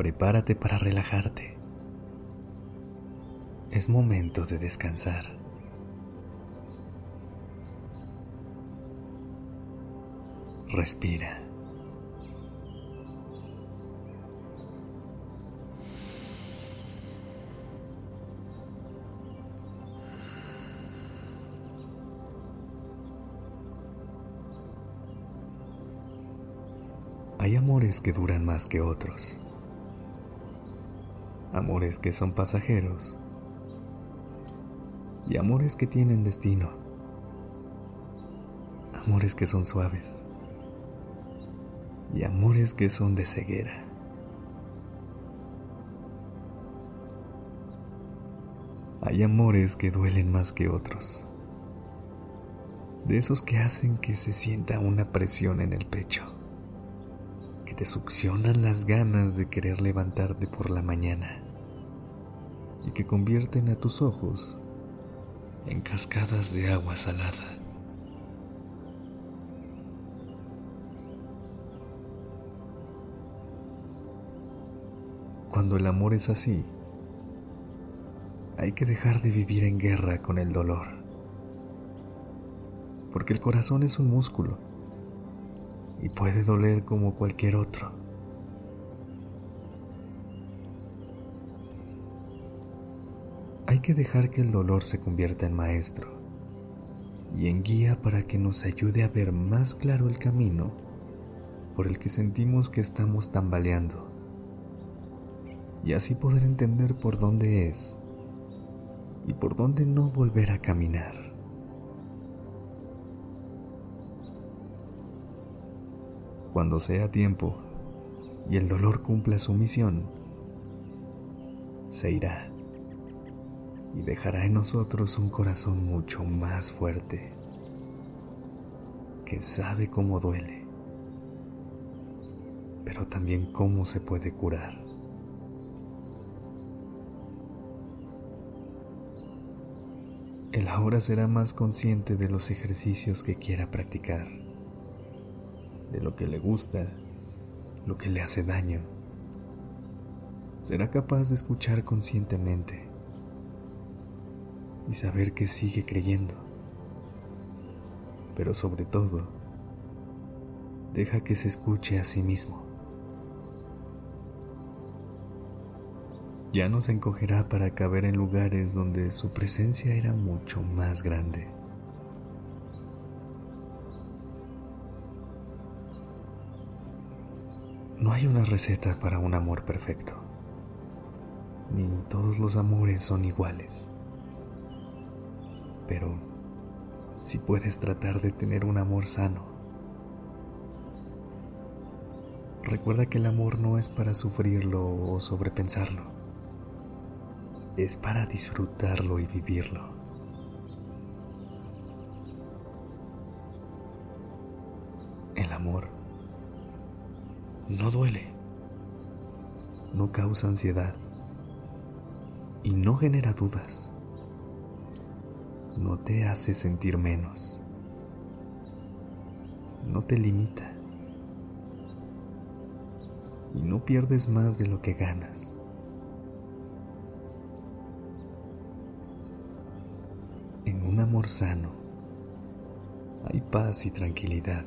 Prepárate para relajarte. Es momento de descansar. Respira. Hay amores que duran más que otros. Amores que son pasajeros. Y amores que tienen destino. Amores que son suaves. Y amores que son de ceguera. Hay amores que duelen más que otros. De esos que hacen que se sienta una presión en el pecho te succionan las ganas de querer levantarte por la mañana y que convierten a tus ojos en cascadas de agua salada. Cuando el amor es así, hay que dejar de vivir en guerra con el dolor, porque el corazón es un músculo y puede doler como cualquier otro. Hay que dejar que el dolor se convierta en maestro y en guía para que nos ayude a ver más claro el camino por el que sentimos que estamos tambaleando y así poder entender por dónde es y por dónde no volver a caminar. Cuando sea tiempo y el dolor cumpla su misión, se irá y dejará en nosotros un corazón mucho más fuerte que sabe cómo duele, pero también cómo se puede curar. El ahora será más consciente de los ejercicios que quiera practicar de lo que le gusta, lo que le hace daño. Será capaz de escuchar conscientemente y saber que sigue creyendo. Pero sobre todo, deja que se escuche a sí mismo. Ya no se encogerá para caber en lugares donde su presencia era mucho más grande. No hay una receta para un amor perfecto, ni todos los amores son iguales. Pero si puedes tratar de tener un amor sano, recuerda que el amor no es para sufrirlo o sobrepensarlo, es para disfrutarlo y vivirlo. El amor no duele, no causa ansiedad y no genera dudas. No te hace sentir menos. No te limita. Y no pierdes más de lo que ganas. En un amor sano hay paz y tranquilidad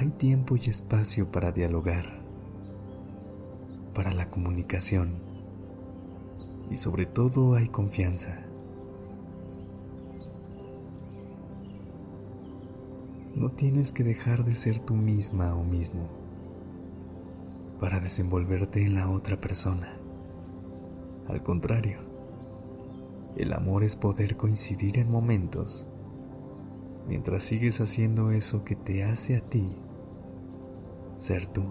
hay tiempo y espacio para dialogar, para la comunicación y sobre todo hay confianza. No tienes que dejar de ser tú misma o mismo para desenvolverte en la otra persona. Al contrario, el amor es poder coincidir en momentos mientras sigues haciendo eso que te hace a ti ser tú.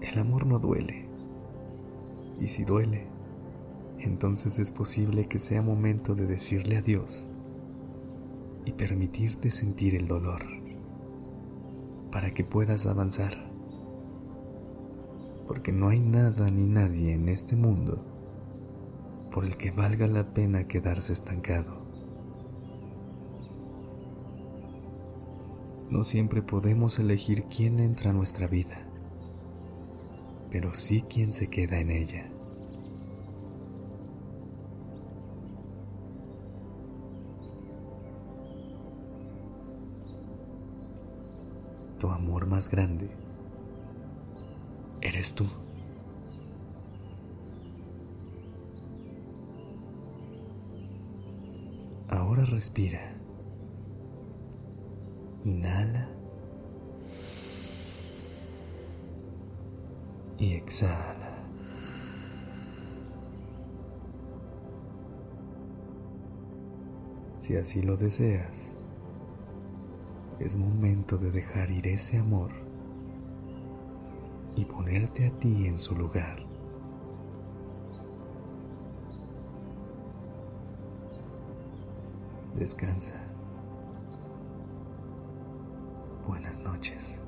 El amor no duele. Y si duele, entonces es posible que sea momento de decirle adiós y permitirte sentir el dolor para que puedas avanzar. Porque no hay nada ni nadie en este mundo por el que valga la pena quedarse estancado. No siempre podemos elegir quién entra a nuestra vida, pero sí quién se queda en ella. Tu amor más grande eres tú. Ahora respira. Inhala. Y exhala. Si así lo deseas, es momento de dejar ir ese amor y ponerte a ti en su lugar. Descansa. Buenas noches.